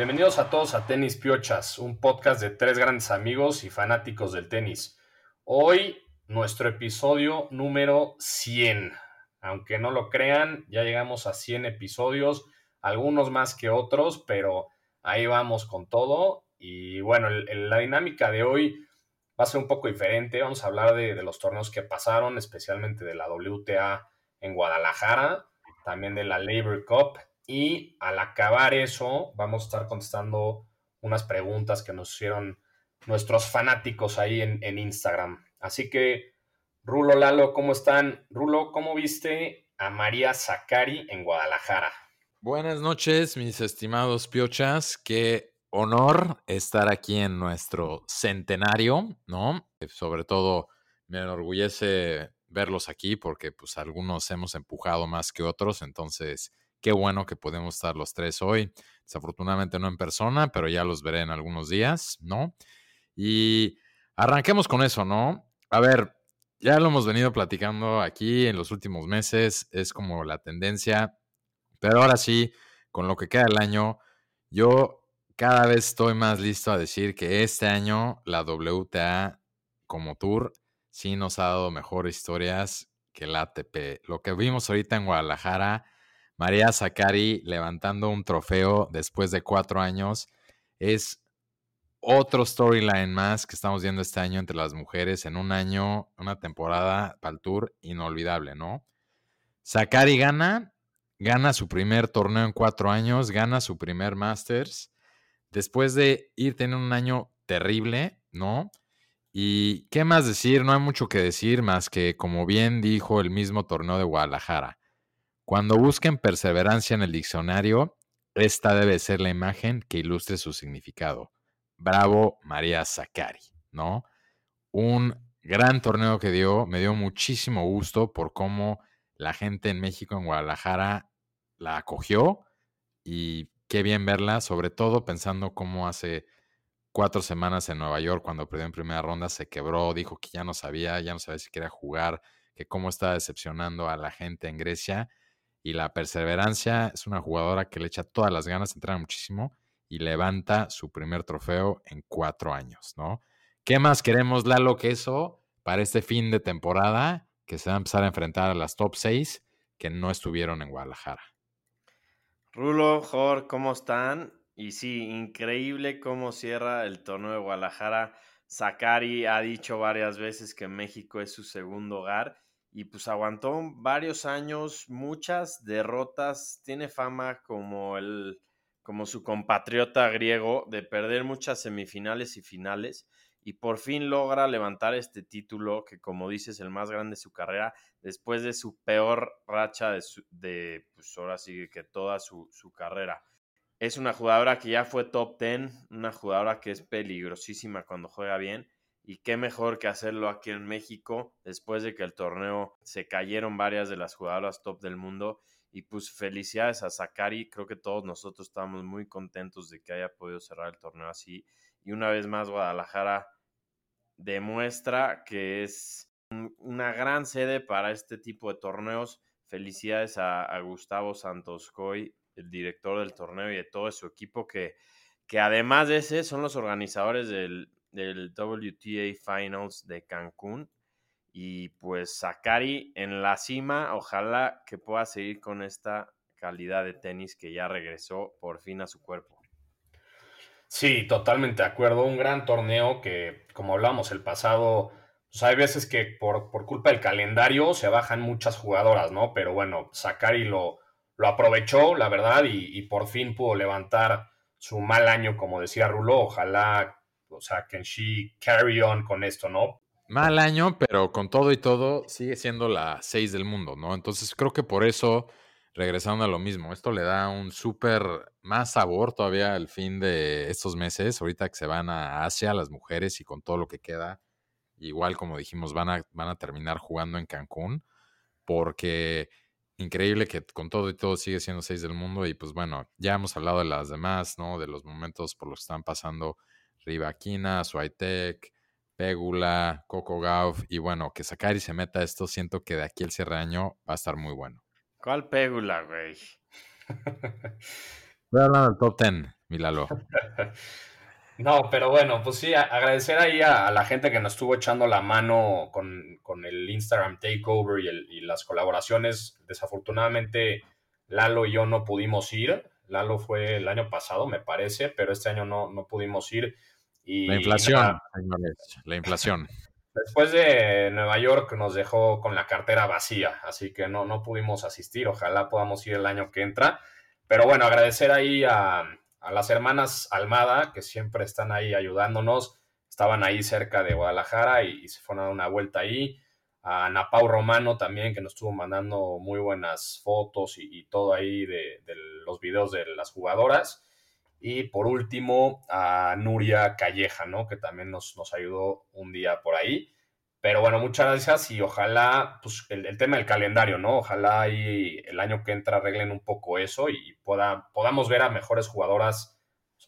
Bienvenidos a todos a Tenis Piochas, un podcast de tres grandes amigos y fanáticos del tenis. Hoy nuestro episodio número 100. Aunque no lo crean, ya llegamos a 100 episodios, algunos más que otros, pero ahí vamos con todo. Y bueno, la dinámica de hoy va a ser un poco diferente. Vamos a hablar de, de los torneos que pasaron, especialmente de la WTA en Guadalajara, también de la Labor Cup y al acabar eso, vamos a estar contestando unas preguntas que nos hicieron nuestros fanáticos ahí en, Instagram. Así que, Rulo, Lalo, ¿cómo están? Rulo, ¿cómo viste a María Zacari en Guadalajara? Buenas noches, mis estimados piochas. Qué honor estar aquí en nuestro centenario, ¿no? Sobre todo me enorgullece verlos aquí porque pues algunos hemos empujado más que otros, entonces Qué bueno que podemos estar los tres hoy. Desafortunadamente no en persona, pero ya los veré en algunos días, ¿no? Y arranquemos con eso, ¿no? A ver, ya lo hemos venido platicando aquí en los últimos meses, es como la tendencia, pero ahora sí, con lo que queda del año, yo cada vez estoy más listo a decir que este año la WTA como tour sí nos ha dado mejores historias que el ATP. Lo que vimos ahorita en Guadalajara María Zacari levantando un trofeo después de cuatro años es otro storyline más que estamos viendo este año entre las mujeres en un año, una temporada para el tour inolvidable, ¿no? Zacari gana, gana su primer torneo en cuatro años, gana su primer Masters, después de ir teniendo un año terrible, ¿no? Y qué más decir, no hay mucho que decir más que, como bien dijo el mismo torneo de Guadalajara, cuando busquen perseverancia en el diccionario, esta debe ser la imagen que ilustre su significado. Bravo María Zacari, ¿no? Un gran torneo que dio, me dio muchísimo gusto por cómo la gente en México, en Guadalajara, la acogió y qué bien verla, sobre todo pensando cómo hace cuatro semanas en Nueva York, cuando perdió en primera ronda, se quebró, dijo que ya no sabía, ya no sabía si quería jugar, que cómo estaba decepcionando a la gente en Grecia y la perseverancia. Es una jugadora que le echa todas las ganas, entrena muchísimo y levanta su primer trofeo en cuatro años, ¿no? ¿Qué más queremos, Lalo, que eso para este fin de temporada que se va a empezar a enfrentar a las top 6 que no estuvieron en Guadalajara? Rulo, Jor, ¿cómo están? Y sí, increíble cómo cierra el torneo de Guadalajara. Sakari ha dicho varias veces que México es su segundo hogar y pues aguantó varios años, muchas derrotas, tiene fama como el como su compatriota griego de perder muchas semifinales y finales y por fin logra levantar este título que como dices el más grande de su carrera después de su peor racha de, de pues ahora sí que toda su, su carrera. Es una jugadora que ya fue top 10, una jugadora que es peligrosísima cuando juega bien y qué mejor que hacerlo aquí en México después de que el torneo se cayeron varias de las jugadoras top del mundo. Y pues felicidades a Sakari, creo que todos nosotros estamos muy contentos de que haya podido cerrar el torneo así. Y una vez más Guadalajara demuestra que es una gran sede para este tipo de torneos. Felicidades a, a Gustavo Santos Coy, el director del torneo y de todo su equipo que, que además de ese son los organizadores del, del WTA Finals de Cancún. Y pues Sakari en la cima, ojalá que pueda seguir con esta calidad de tenis que ya regresó por fin a su cuerpo. Sí, totalmente de acuerdo. Un gran torneo que, como hablamos el pasado, pues hay veces que por, por, culpa del calendario se bajan muchas jugadoras, ¿no? Pero bueno, Sakari lo, lo aprovechó, la verdad, y, y, por fin pudo levantar su mal año, como decía Rulo. Ojalá o sea, can she carry on con esto, ¿no? Mal año, pero con todo y todo sigue siendo la 6 del mundo, ¿no? Entonces creo que por eso, regresando a lo mismo, esto le da un súper más sabor todavía al fin de estos meses, ahorita que se van a Asia las mujeres y con todo lo que queda, igual como dijimos, van a, van a terminar jugando en Cancún, porque increíble que con todo y todo sigue siendo 6 del mundo y pues bueno, ya hemos hablado de las demás, ¿no? De los momentos por los que están pasando Rivaquina, Swiatek, Pégula, Coco Gauff y bueno, que Sakari se meta esto, siento que de aquí el cierre año va a estar muy bueno. ¿Cuál Pégula, güey? Voy a hablar del top 10. Milalo. no, pero bueno, pues sí, agradecer ahí a, la gente que nos estuvo echando la mano con, el Instagram Takeover y, las colaboraciones. Desafortunadamente, Lalo y yo no pudimos ir. Lalo fue el año pasado, me parece, pero este año no, no pudimos ir. Y, la inflación, la inflación. Después de Nueva York nos dejó con la cartera vacía, así que no, no pudimos asistir. Ojalá podamos ir el año que entra. Pero bueno, agradecer ahí a, las hermanas Almada, que siempre están ahí ayudándonos. Estaban ahí cerca de Guadalajara y, se fueron a dar una vuelta ahí. A Napau Romano también, que nos estuvo mandando muy buenas fotos y, todo ahí de, los videos de las jugadoras. Y por último, a Nuria Calleja, ¿no? Que también nos, nos ayudó un día por ahí. Pero bueno, muchas gracias y ojalá, pues el, tema del calendario, ¿no? Ojalá y el año que entra arreglen un poco eso y pueda, podamos ver a mejores jugadoras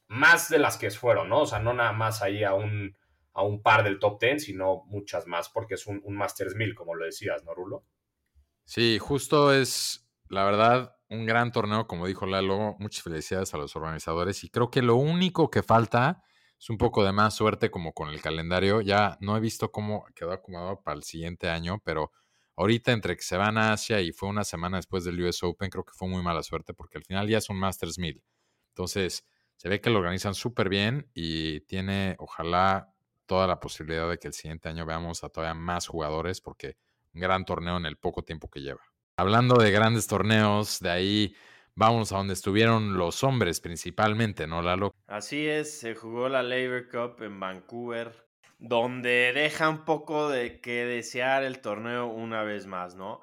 más de las que fueron, ¿no? O sea, no nada más ahí a un, a un par del top 10, sino muchas más, porque es un, un Masters 1000, como lo decías, ¿no, Rulo? Sí, justo es, la verdad, un gran torneo, como dijo Lalo. Muchas felicidades a los organizadores. Y creo que lo único que falta es un poco de más suerte como con el calendario. Ya no he visto cómo quedó acomodado para el siguiente año, pero ahorita entre que se van a Asia y fue una semana después del US Open, creo que fue muy mala suerte porque al final ya es un Masters 1000. Entonces, se ve que lo organizan súper bien y tiene, ojalá, toda la posibilidad de que el siguiente año veamos a todavía más jugadores porque un gran torneo en el poco tiempo que lleva. Hablando de grandes torneos, de ahí vamos a donde estuvieron los hombres principalmente, ¿no, Lalo? Así es, se jugó la Labor Cup en Vancouver, donde deja un poco de que desear el torneo una vez más, ¿no?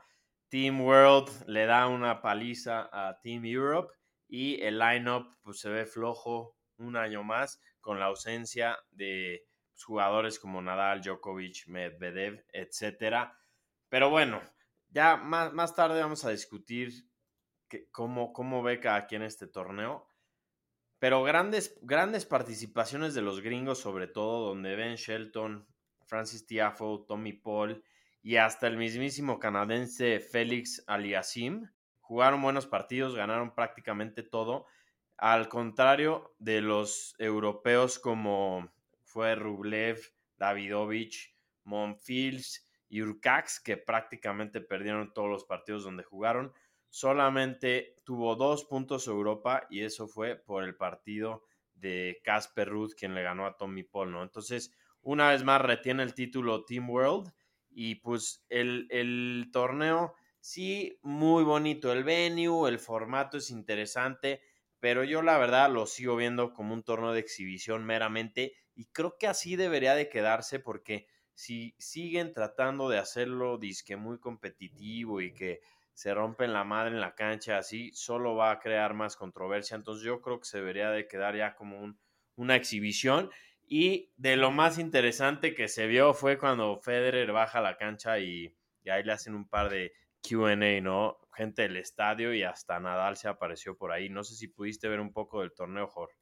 Team World le da una paliza a Team Europe y el lineup pues, se ve flojo un año más con la ausencia de jugadores como Nadal, Djokovic, Medvedev, etcétera. Pero bueno, ya más, más tarde vamos a discutir cómo, cómo ve cada quien este torneo. Pero grandes, grandes participaciones de los gringos, sobre todo, donde Ben Shelton, Francis Tiafo, Tommy Paul y hasta el mismísimo canadiense Félix Aliasim jugaron buenos partidos, ganaron prácticamente todo. Al contrario de los europeos como fue Rublev, Davidovich, Monfils y Urcax, que prácticamente perdieron todos los partidos donde jugaron. Solamente tuvo dos puntos Europa y eso fue por el partido de Casper Ruth, quien le ganó a Tommy Paul, ¿no? Entonces, una vez más retiene el título Team World y pues el, el torneo, sí, muy bonito el venue, el formato es interesante, pero yo la verdad lo sigo viendo como un torneo de exhibición meramente y creo que así debería de quedarse porque si siguen tratando de hacerlo disque muy competitivo y que se rompen la madre en la cancha así, solo va a crear más controversia. Entonces yo creo que se debería de quedar ya como un, una exhibición. Y de lo más interesante que se vio fue cuando Federer baja la cancha y, y ahí le hacen un par de QA, ¿no? Gente del estadio y hasta Nadal se apareció por ahí. No sé si pudiste ver un poco del torneo, Jorge.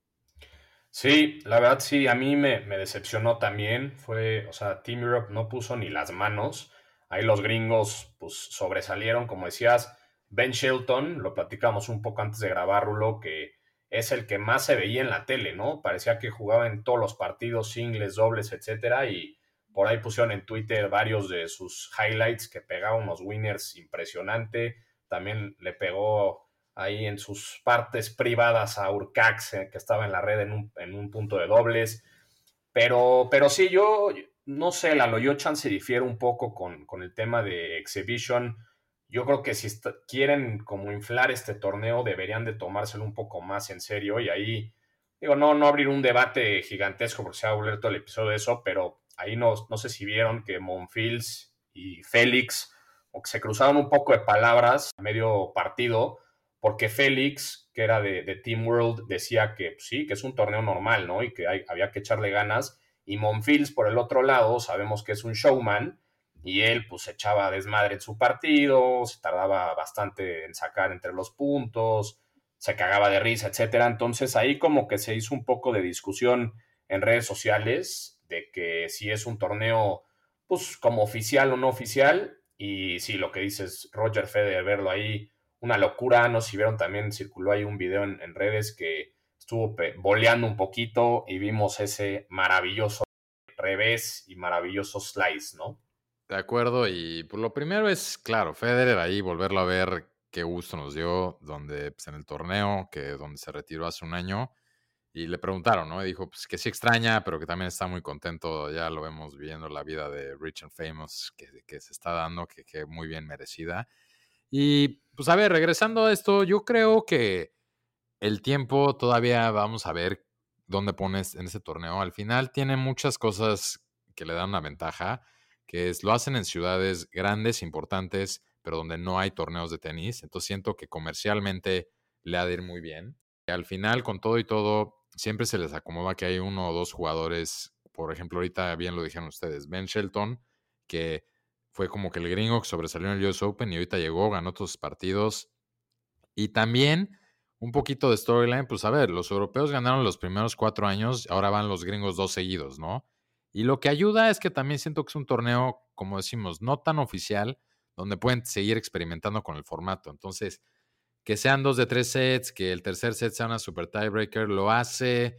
Sí, la verdad sí, a mí me, decepcionó también. Fue, o sea, Team Europe no puso ni las manos. Ahí los gringos, pues, sobresalieron, como decías. Ben Shelton, lo platicamos un poco antes de grabarlo, que es el que más se veía en la tele, ¿no? Parecía que jugaba en todos los partidos, singles, dobles, etcétera, y por ahí pusieron en Twitter varios de sus highlights que pegaba unos winners impresionante. También le pegó ahí en sus partes privadas a Urcax, eh, que estaba en la red en un, punto de dobles. Pero, pero sí, yo no sé, la Loyochan se difiere un poco con, el tema de Exhibition. Yo creo que si quieren como inflar este torneo, deberían de tomárselo un poco más en serio. Y ahí, digo, no, no abrir un debate gigantesco porque se va a volver todo el episodio de eso, pero ahí no, no sé si vieron que Monfils y Félix o que se cruzaron un poco de palabras a medio partido porque Félix, que era de, Team World, decía que pues, sí, que es un torneo normal, ¿no? Y que había que echarle ganas. Y Monfils, por el otro lado, sabemos que es un showman y él pues echaba desmadre en su partido, se tardaba bastante en sacar entre los puntos, se cagaba de risa, etcétera. Entonces ahí como que se hizo un poco de discusión en redes sociales de que si es un torneo pues como oficial o no oficial y sí, lo que dices Roger Federer verlo ahí una locura. No sé si vieron también, circuló ahí un video en, redes que estuvo boleando un poquito y vimos ese maravilloso revés y maravilloso slice, ¿no? De acuerdo, y pues lo primero es, claro, Federer ahí, volverlo a ver, qué gusto nos dio, donde, pues en el torneo, que donde se retiró hace un año, y le preguntaron, ¿no? Y dijo, pues que sí extraña, pero que también está muy contento, ya lo vemos viendo la vida de Rich and Famous que, que se está dando, que, que muy bien merecida. Y pues a ver, regresando a esto, yo creo que el tiempo todavía vamos a ver dónde pones en ese torneo. Al final tiene muchas cosas que le dan una ventaja, que es lo hacen en ciudades grandes, importantes, pero donde no hay torneos de tenis. Entonces siento que comercialmente le ha de ir muy bien. Al final, con todo y todo, siempre se les acomoda que hay uno o dos jugadores, por ejemplo, ahorita bien lo dijeron ustedes, Ben Shelton, que fue como que el gringo que sobresalió en el US Open y ahorita llegó, ganó otros partidos. Y también un poquito de storyline, pues a ver, los europeos ganaron los primeros cuatro años, ahora van los gringos dos seguidos, ¿no? Y lo que ayuda es que también siento que es un torneo, como decimos, no tan oficial, donde pueden seguir experimentando con el formato. Entonces, que sean dos de tres sets, que el tercer set sea una super tiebreaker, lo hace.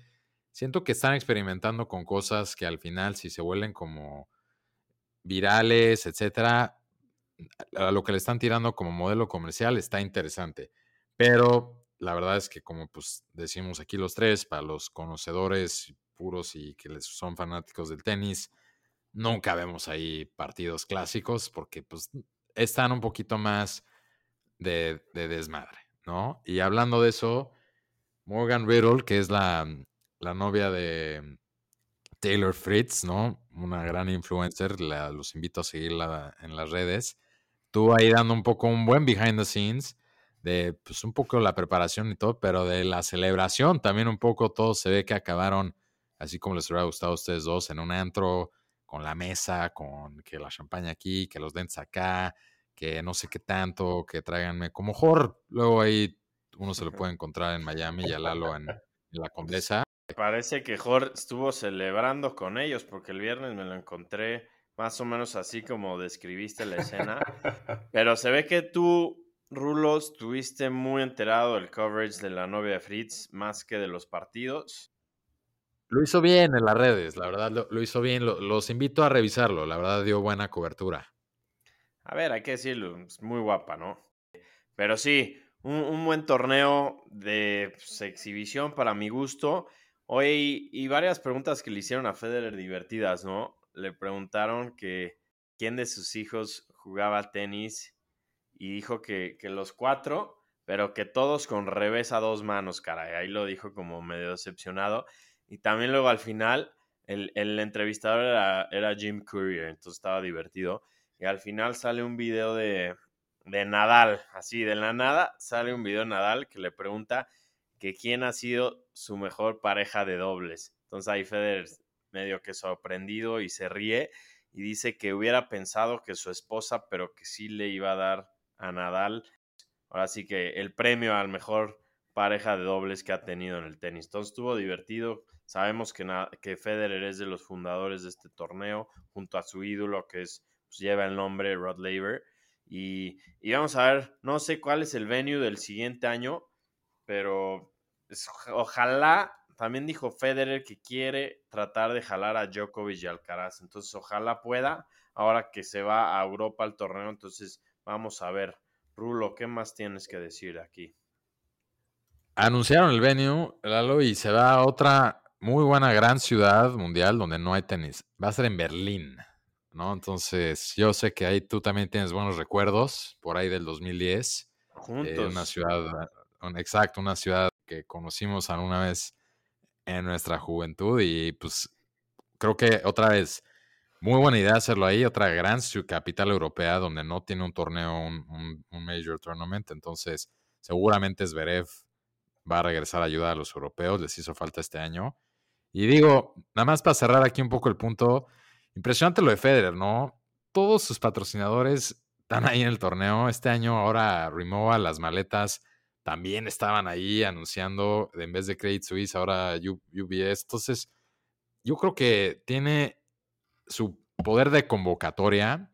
Siento que están experimentando con cosas que al final, si se vuelven como virales, etcétera, a lo que le están tirando como modelo comercial está interesante. Pero la verdad es que como pues decimos aquí los tres, para los conocedores puros y que les son fanáticos del tenis, nunca vemos ahí partidos clásicos porque pues están un poquito más de, desmadre, ¿no? Y hablando de eso, Morgan Riddle, que es la, la novia de Taylor Fritz, ¿no? Una gran influencer, la, los invito a seguirla en las redes. Estuvo ahí dando un poco un buen behind the scenes de pues un poco la preparación y todo, pero de la celebración también un poco todo se ve que acabaron así como les hubiera gustado a ustedes dos en un antro con la mesa, con que la champaña aquí, que los dentes acá, que no sé qué tanto, que tráiganme como mejor luego ahí uno se lo puede encontrar en Miami y a Lalo en, la Condesa. Parece que Jor estuvo celebrando con ellos porque el viernes me lo encontré más o menos así como describiste la escena, pero se ve que tú Rulos, estuviste muy enterado del coverage de la novia de Fritz, más que de los partidos. Lo hizo bien en las redes, la verdad lo, hizo bien. los invito a revisarlo, la verdad dio buena cobertura. A ver, hay que decirlo, es muy guapa, ¿no? Pero sí, un, buen torneo de pues, exhibición para mi gusto. Hoy, y varias preguntas que le hicieron a Federer divertidas, ¿no? Le preguntaron que quién de sus hijos jugaba tenis y dijo que, los cuatro, pero que todos con revés a dos manos, caray. Ahí lo dijo como medio decepcionado. Y también luego al final, el, entrevistador era, Jim Courier, entonces estaba divertido. Y al final sale un video de, de Nadal, así de la nada, sale un video de Nadal que le pregunta que quién ha sido su mejor pareja de dobles. Entonces ahí Federer medio que sorprendido y se ríe y dice que hubiera pensado que su esposa, pero que sí le iba a dar a Nadal. Ahora sí que el premio al mejor pareja de dobles que ha tenido en el tenis. Entonces estuvo divertido. Sabemos que, que Federer es de los fundadores de este torneo, junto a su ídolo que es, pues, lleva el nombre Rod Laver. Y, vamos a ver, no sé cuál es el venue del siguiente año, pero ojalá, también dijo Federer que quiere tratar de jalar a Djokovic y Alcaraz. Entonces ojalá pueda, ahora que se va a Europa al torneo, entonces Vamos a ver. Rulo, ¿qué más tienes que decir aquí? Anunciaron el venue, Lalo, y se va a otra muy buena gran ciudad mundial donde no hay tenis. Va a ser en Berlín, ¿no? Entonces, yo sé que ahí tú también tienes buenos recuerdos, por ahí del 2010. Eh, Juntos. una ciudad, exacto, una ciudad que conocimos alguna vez en nuestra juventud y pues creo que otra vez muy buena idea hacerlo ahí. Otra gran capital europea donde no tiene un torneo, un, major tournament. Entonces, seguramente Zverev va a regresar a ayudar a los europeos. Les hizo falta este año. Y digo, nada más para cerrar aquí un poco el punto. Impresionante lo de Federer, ¿no? Todos sus patrocinadores están ahí en el torneo. Este año ahora Rimowa, las maletas también estaban ahí anunciando en vez de Credit Suisse, ahora UBS. Entonces, yo creo que tiene su poder de convocatoria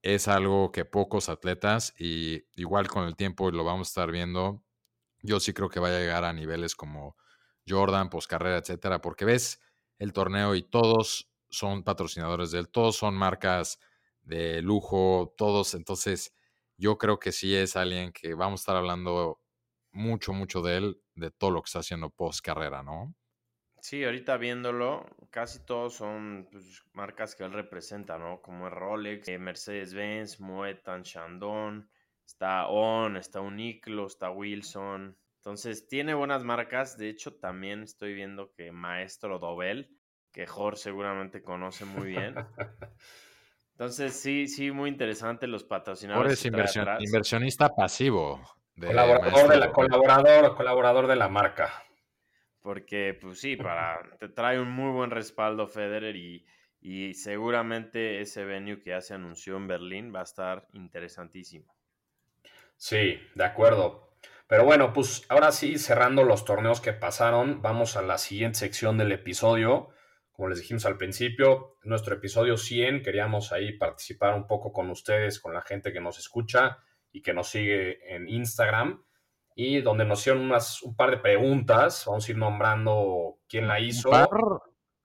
es algo que pocos atletas, y igual con el tiempo lo vamos a estar viendo, yo sí creo que va a llegar a niveles como Jordan, poscarrera, etcétera, porque ves el torneo y todos son patrocinadores de él, todos son marcas de lujo, todos. Entonces, yo creo que sí es alguien que vamos a estar hablando mucho, mucho de él, de todo lo que está haciendo post carrera, ¿no? Sí, ahorita viéndolo, casi todos son pues, marcas que él representa, ¿no? Como es Rolex, eh, Mercedes-Benz, Moet, Chandon, está On, está Uniqlo, está Wilson. Entonces, tiene buenas marcas. De hecho, también estoy viendo que Maestro Dobel, que Jorge seguramente conoce muy bien. Entonces, sí, sí, muy interesante los patrocinadores. es inversionista pasivo. Colaborador, de la, colaborador, colaborador de la marca. Porque, pues sí, para, te trae un muy buen respaldo Federer y, y seguramente ese venue que ya se anunció en Berlín va a estar interesantísimo. Sí, de acuerdo. Pero bueno, pues ahora sí, cerrando los torneos que pasaron, vamos a la siguiente sección del episodio. Como les dijimos al principio, nuestro episodio 100, queríamos ahí participar un poco con ustedes, con la gente que nos escucha y que nos sigue en Instagram y donde nos hicieron unas, un par de preguntas. Vamos a ir nombrando quién la hizo.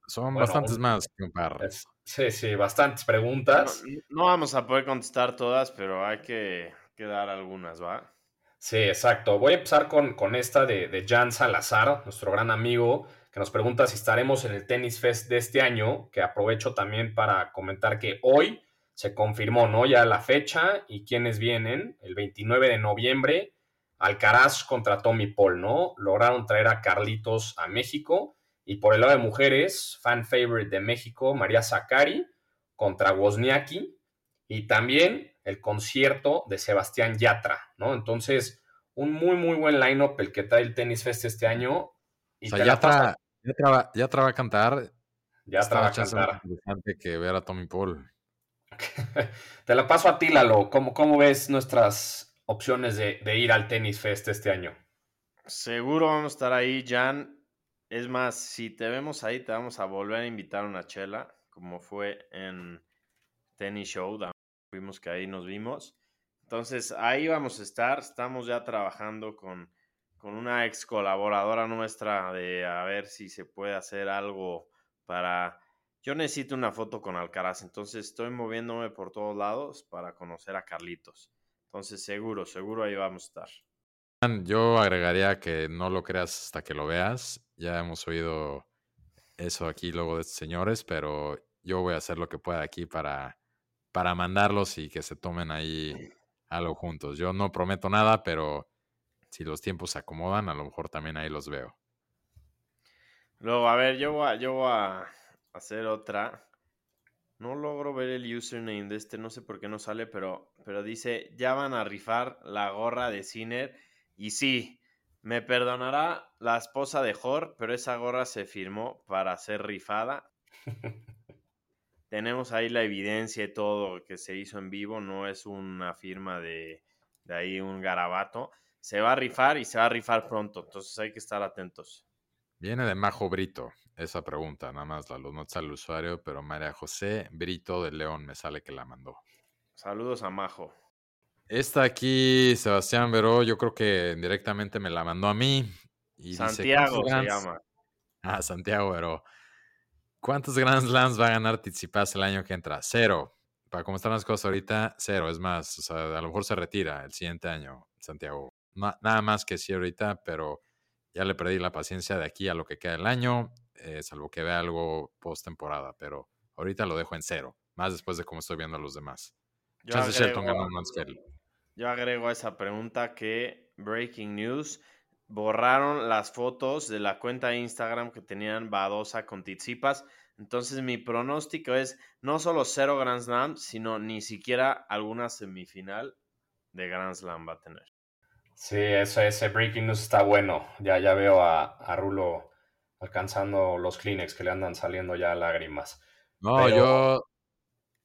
Son bastantes más que un par. sí, sí, bastantes preguntas. No, vamos a poder contestar todas, pero hay que, dar algunas, ¿va? Sí, exacto. Voy a empezar con, con esta de, de Jan Salazar, nuestro gran amigo, que nos pregunta si estaremos en el Tennis Fest de este año, que aprovecho también para comentar que hoy se confirmó, ¿no? Ya la fecha y quiénes vienen, el 29 de noviembre Alcaraz contra Tommy Paul, ¿no? Lograron traer a Carlitos a México. Y por el lado de mujeres, fan favorite de México, María Zakari contra Wozniacki. Y también el concierto de Sebastián Yatra, ¿no? Entonces, un muy, muy buen lineup el que trae el Tennis Fest este año. Y o sea, Yatra, va a cantar. Yatra va a cantar. interesante que ver a Tommy Paul. te la paso a ti, Lalo. ¿Cómo, cómo ves nuestras opciones de, ir al Tenis Fest este año. Seguro vamos a estar ahí, Jan. Es más, si te vemos ahí, te vamos a volver a invitar a una chela, como fue en Tennis Show. Fuimos que ahí nos vimos. Entonces, ahí vamos a estar. Estamos ya trabajando con, con una ex colaboradora nuestra de a ver si se puede hacer algo para... Yo necesito una foto con Alcaraz, entonces estoy moviéndome por todos lados para conocer a Carlitos. Entonces, seguro, seguro ahí vamos a estar. Yo agregaría que no lo creas hasta que lo veas. Ya hemos oído eso aquí luego de estos señores, pero yo voy a hacer lo que pueda aquí para, para mandarlos y que se tomen ahí algo juntos. Yo no prometo nada, pero si los tiempos se acomodan, a lo mejor también ahí los veo. Luego, a ver, yo voy yo voy a hacer otra. No logro ver el username de este, no sé por qué no sale, pero, pero dice, ya van a rifar la gorra de Ciner. Y sí, me perdonará la esposa de Jor, pero esa gorra se firmó para ser rifada. Tenemos ahí la evidencia y todo que se hizo en vivo, no es una firma de, de ahí un garabato. Se va a rifar y se va a rifar pronto, entonces hay que estar atentos. Viene de Majo Brito esa pregunta, nada más la notas al usuario, pero María José Brito de León me sale que la mandó. Saludos a Majo. Esta aquí, Sebastián Veró, yo creo que directamente me la mandó a mí. Y Santiago se llama. Ah, Santiago Veró. ¿Cuántos Grand Slams va a ganar Tizipas el año que entra? Cero. Para cómo están las cosas ahorita, cero. Es más, o sea, a lo mejor se retira el siguiente año, Santiago. nada más que sí ahorita, pero ya le perdí la paciencia de aquí a lo que queda el año, eh, salvo que vea algo post temporada, pero ahorita lo dejo en cero, más después de cómo estoy viendo a los demás. Yo agrego, Yo agrego a esa pregunta que Breaking News borraron las fotos de la cuenta de Instagram que tenían Badosa con Tizipas. Entonces mi pronóstico es no solo cero Grand Slam, sino ni siquiera alguna semifinal de Grand Slam va a tener. Sí, eso, ese breaking news está bueno. Ya, ya veo a, Rulo alcanzando los Kleenex que le andan saliendo ya lágrimas. No, yo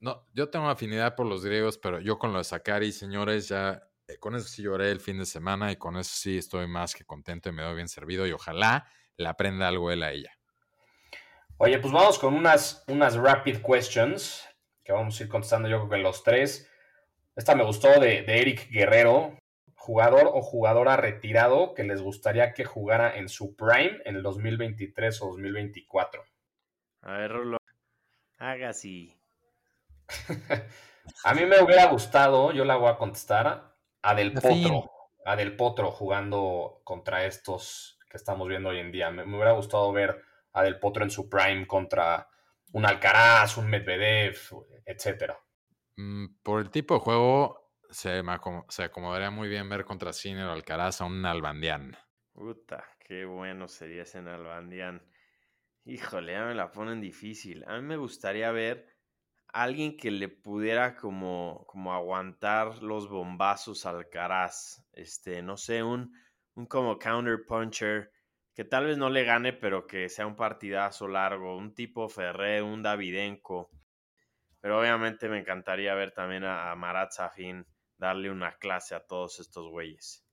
no, yo tengo afinidad por los griegos, pero yo con lo de Sakari, señores, ya eh, con eso sí lloré el fin de semana y con eso sí estoy más que contento y me doy bien servido y ojalá le aprenda algo él a ella. Oye, pues vamos con unas, unas rapid questions que vamos a ir contestando yo creo que los tres. Esta me gustó de, de Eric Guerrero, jugador o jugadora retirado que les gustaría que jugara en su prime en el 2023 o 2024. A ver, Rulo, haga así. a mí me hubiera gustado, yo la voy a contestar, a Del Potro. A Del Potro jugando contra estos que estamos viendo hoy en día. Me, hubiera gustado ver a Del Potro en su prime contra un Alcaraz, un Medvedev, etcétera. Mm, por el tipo de juego, se, se acomodaría muy bien ver contra Cine o Alcaraz a un Albandián. Puta, qué bueno sería ese Albandián. Híjole, ya me la ponen difícil. A mí me gustaría ver alguien que le pudiera como, como aguantar los bombazos al Alcaraz. Este, no sé, un, un como counter puncher que tal vez no le gane, pero que sea un partidazo largo. Un tipo Ferré, un Davidenko. Pero obviamente me encantaría ver también a, Marat Safin darle una clase a todos estos güeyes.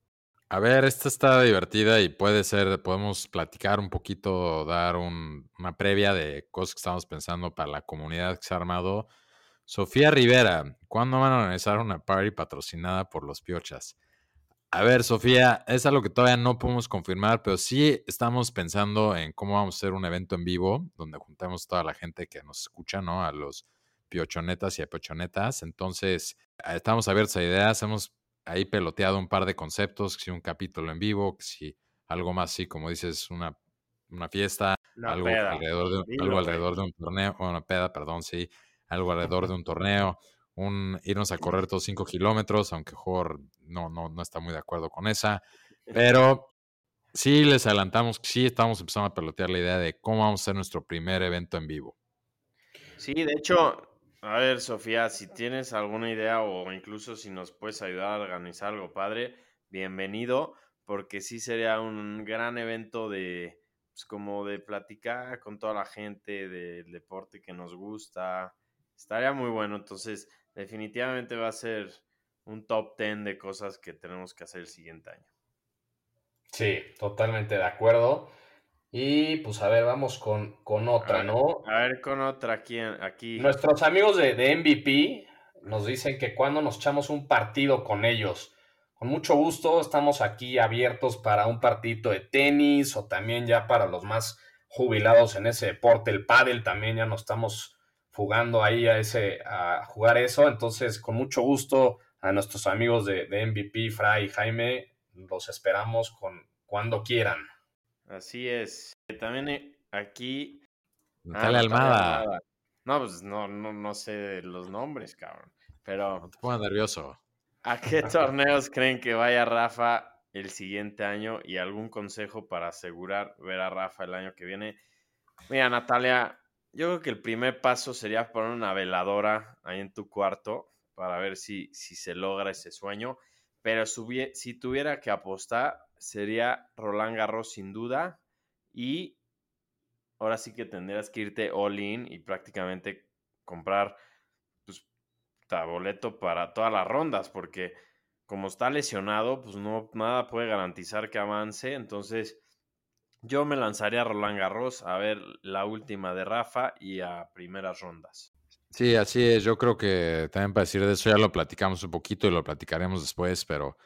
A ver, esta está divertida y puede ser, podemos platicar un poquito, dar una previa de cosas que estamos pensando para la comunidad que se ha armado. Sofía Rivera, ¿cuándo van a organizar una party patrocinada por los Piochas? A ver, Sofía, es algo que todavía no podemos confirmar, pero sí estamos pensando en cómo vamos a hacer un evento en vivo donde juntemos toda la gente que nos escucha, ¿no? A los piochonetas y a piochonetas. Entonces, estamos abiertos a ideas, hemos ahí peloteado un par de conceptos, que si un capítulo en vivo, que si algo más así, como dices, una, una fiesta, algo, alrededor de, algo alrededor de un torneo, una peda, perdón, sí, algo alrededor de un torneo, un irnos a correr todos cinco kilómetros, aunque Jor no, no, no está muy de acuerdo con esa, pero sí les adelantamos, sí estamos empezando a pelotear la idea de cómo vamos a hacer nuestro primer evento en vivo. Sí, de hecho, a ver, Sofía, si tienes alguna idea o incluso si nos puedes ayudar a organizar algo padre, bienvenido, porque sí sería un gran evento de, pues como de platicar con toda la gente del deporte que nos gusta. Estaría muy bueno, entonces definitivamente va a ser un top 10 de cosas que tenemos que hacer el siguiente año. Sí, totalmente de acuerdo. Y pues a ver, vamos con, con otra, ¿no? A ver, con otra aquí. aquí. Nuestros amigos de, de, MVP nos dicen que cuando nos echamos un partido con ellos, con mucho gusto estamos aquí abiertos para un partito de tenis o también ya para los más jubilados en ese deporte, el pádel también ya nos estamos jugando ahí a ese a jugar eso, entonces con mucho gusto a nuestros amigos de, de MVP, Fray y Jaime, los esperamos con cuando quieran. Así es. También eh, aquí. Natalia ah, Almada. No, pues no, no, no sé los nombres, cabrón. Pero. No te pongas nervioso. ¿A qué torneos creen que vaya Rafa el siguiente año? Y algún consejo para asegurar ver a Rafa el año que viene. Mira, Natalia, yo creo que el primer paso sería poner una veladora ahí en tu cuarto para ver si, si se logra ese sueño. Pero si tuviera que apostar, sería Roland Garros sin duda. Y ahora sí que tendrías que irte all in y prácticamente comprar pues, boleto para todas las rondas, porque como está lesionado, pues no nada puede garantizar que avance. Entonces, yo me lanzaría a Roland Garros a ver la última de Rafa y a primeras rondas. Sí, así es. Yo creo que también para decir de eso ya lo platicamos un poquito y lo platicaremos después, pero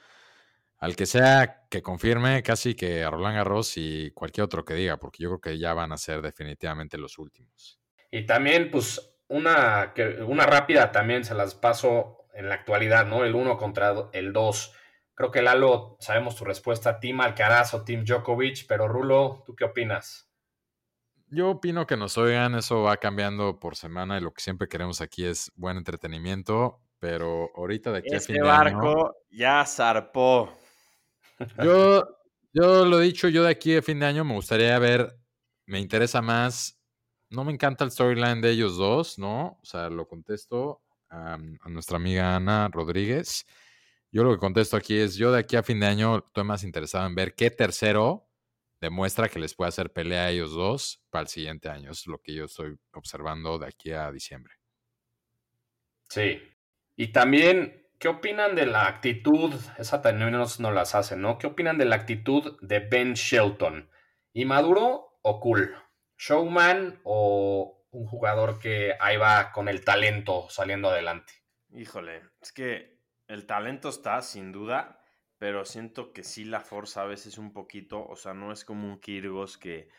al que sea que confirme, casi que a Roland Garros y cualquier otro que diga, porque yo creo que ya van a ser definitivamente los últimos. Y también, pues, una, una rápida también se las paso en la actualidad, ¿no? El 1 contra el 2. Creo que Lalo, sabemos tu respuesta, Team Alcaraz o Team Djokovic, pero Rulo, ¿tú qué opinas? Yo opino que nos oigan, eso va cambiando por semana y lo que siempre queremos aquí es buen entretenimiento, pero ahorita de aquí a fin de barco ya zarpó. Yo, yo lo he dicho, yo de aquí a fin de año me gustaría ver, me interesa más, no me encanta el storyline de ellos dos, ¿no? O sea, lo contesto a, nuestra amiga Ana Rodríguez. Yo lo que contesto aquí es, yo de aquí a fin de año estoy más interesado en ver qué tercero demuestra que les puede hacer pelea a ellos dos para el siguiente año. es lo que yo estoy observando de aquí a diciembre. Sí. Y también ¿Qué opinan de la actitud? Esa también nos, no las hacen, ¿no? ¿Qué opinan de la actitud de Ben Shelton? ¿Inmaduro o cool? ¿Showman o un jugador que ahí va con el talento saliendo adelante? Híjole, es que el talento está sin duda, pero siento que sí la fuerza a veces un poquito, o sea, no es como un Kirgos que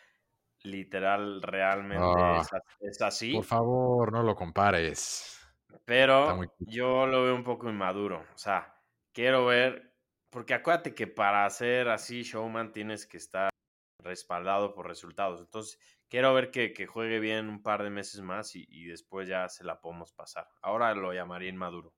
literal realmente Ah, es, así, Por favor, no lo compares. Pero muy- yo lo veo un poco inmaduro, o sea, quiero ver, porque acuérdate que para hacer así showman tienes que estar respaldado por resultados, entonces quiero ver que, que juegue bien un par de meses más y, y después ya se la podemos pasar. Ahora lo llamaría inmaduro.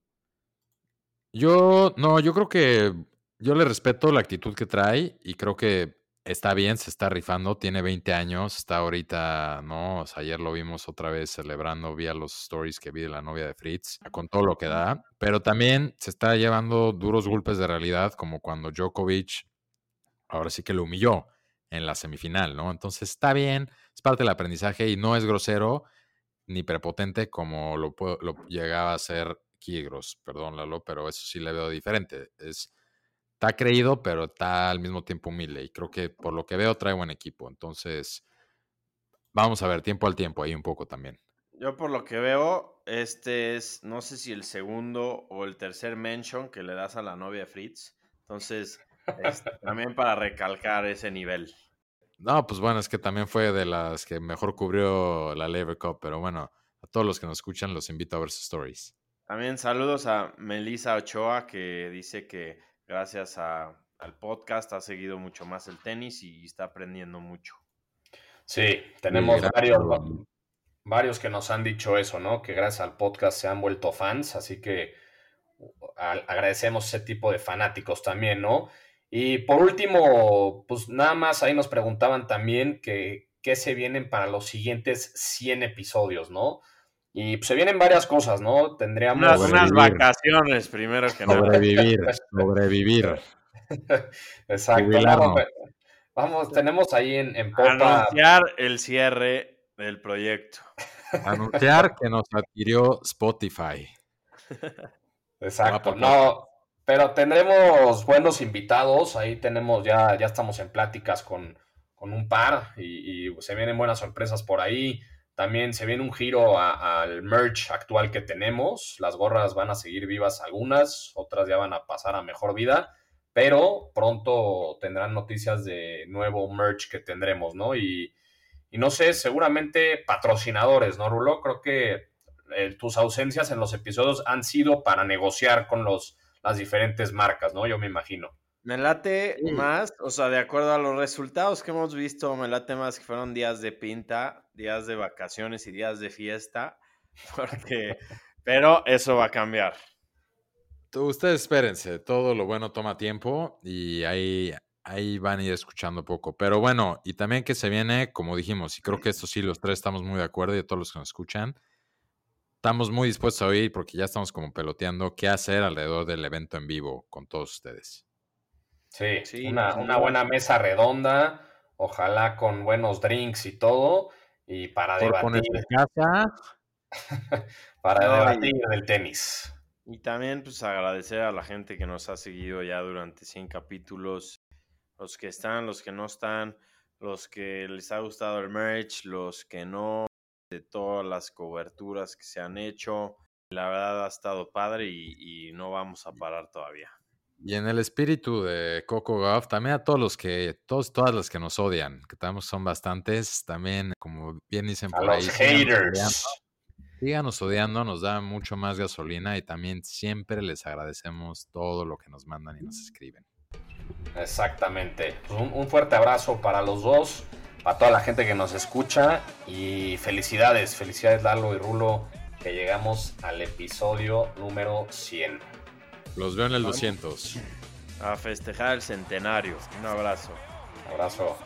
Yo, no, yo creo que yo le respeto la actitud que trae y creo que está bien, se está rifando, tiene 20 años, está ahorita, ¿no? O sea, ayer lo vimos otra vez celebrando vía los stories que vi de la novia de Fritz, con todo lo que da, pero también se está llevando duros golpes de realidad, como cuando Djokovic ahora sí que lo humilló en la semifinal, ¿no? Entonces está bien, es parte del aprendizaje y no es grosero ni prepotente como lo, lo llegaba a ser Kyrgios, perdón Lalo, pero eso sí le veo diferente. Es, está creído, pero está al mismo tiempo humilde y creo que por lo que veo trae buen equipo. Entonces, vamos a ver, tiempo al tiempo ahí un poco también. Yo por lo que veo, este es, no sé si el segundo o el tercer mention que le das a la novia de Fritz. Entonces, este, también para recalcar ese nivel. No, pues bueno, es que también fue de las que mejor cubrió la Lever Cup, pero bueno, a todos los que nos escuchan los invito a ver sus stories. También saludos a Melissa Ochoa que dice que gracias a- al podcast ha seguido mucho más el tenis y está aprendiendo mucho. Sí, tenemos gracias, varios, Rulo. varios que nos han dicho eso, ¿no? Que gracias al podcast se han vuelto fans, así que a- agradecemos ese tipo de fanáticos también, ¿no? Y por último, pues nada más ahí nos preguntaban también que qué se vienen para los siguientes 100 episodios, ¿no? Y pues, se vienen varias cosas, ¿no? Tendríamos... Unas, vacaciones, primero que nada. Sobrevivir, sobrevivir. Exacto. No, vamos, tenemos ahí en, en popa... Anunciar el cierre del proyecto. Anunciar que nos adquirió Spotify. Exacto, no, pero tendremos buenos invitados, ahí tenemos ya, ya estamos en pláticas con, con un par y, y se vienen buenas sorpresas por ahí. También se viene un giro al merch actual que tenemos. Las gorras van a seguir vivas algunas, otras ya van a pasar a mejor vida, pero pronto tendrán noticias de nuevo merch que tendremos, ¿no? Y, y no sé, seguramente patrocinadores, ¿no, Rulo? Creo que eh, tus ausencias en los episodios han sido para negociar con los, las diferentes marcas, ¿no? Yo me imagino. Me late Sí. más, o sea, de acuerdo a los resultados que hemos visto, me late más que fueron días de pinta, días de vacaciones y días de fiesta, porque, pero eso va a cambiar. Ustedes espérense, todo lo bueno toma tiempo y ahí, ahí van a ir escuchando poco. Pero bueno, y también que se viene, como dijimos, y creo que esto sí, los tres estamos muy de acuerdo y todos los que nos escuchan, estamos muy dispuestos a oír porque ya estamos como peloteando qué hacer alrededor del evento en vivo con todos ustedes. Sí, Sí, una, una buena mesa redonda, ojalá con buenos drinks y todo, y para Por debatir, casa, para No, y- debatir del tenis. Y también pues agradecer a la gente que nos ha seguido ya durante 100 capítulos, los que están, los que no están, los que les ha gustado el merch, los que no, de todas las coberturas que se han hecho. La verdad ha estado padre y, y no vamos a parar todavía. Y en el espíritu de Coco Gauff, también a todos los que, todos, todas las que nos odian, que también son bastantes, también, como bien dicen A por ahí, los haters. síganos odiando, nos da mucho más gasolina y también siempre les agradecemos todo lo que nos mandan y nos escriben. Exactamente. Pues un, un fuerte abrazo para los dos, para toda la gente que nos escucha y felicidades, felicidades Lalo y Rulo, que llegamos al episodio número 100. Los veo en el Vamos. 200. A festejar el centenario. Un abrazo. Abrazo.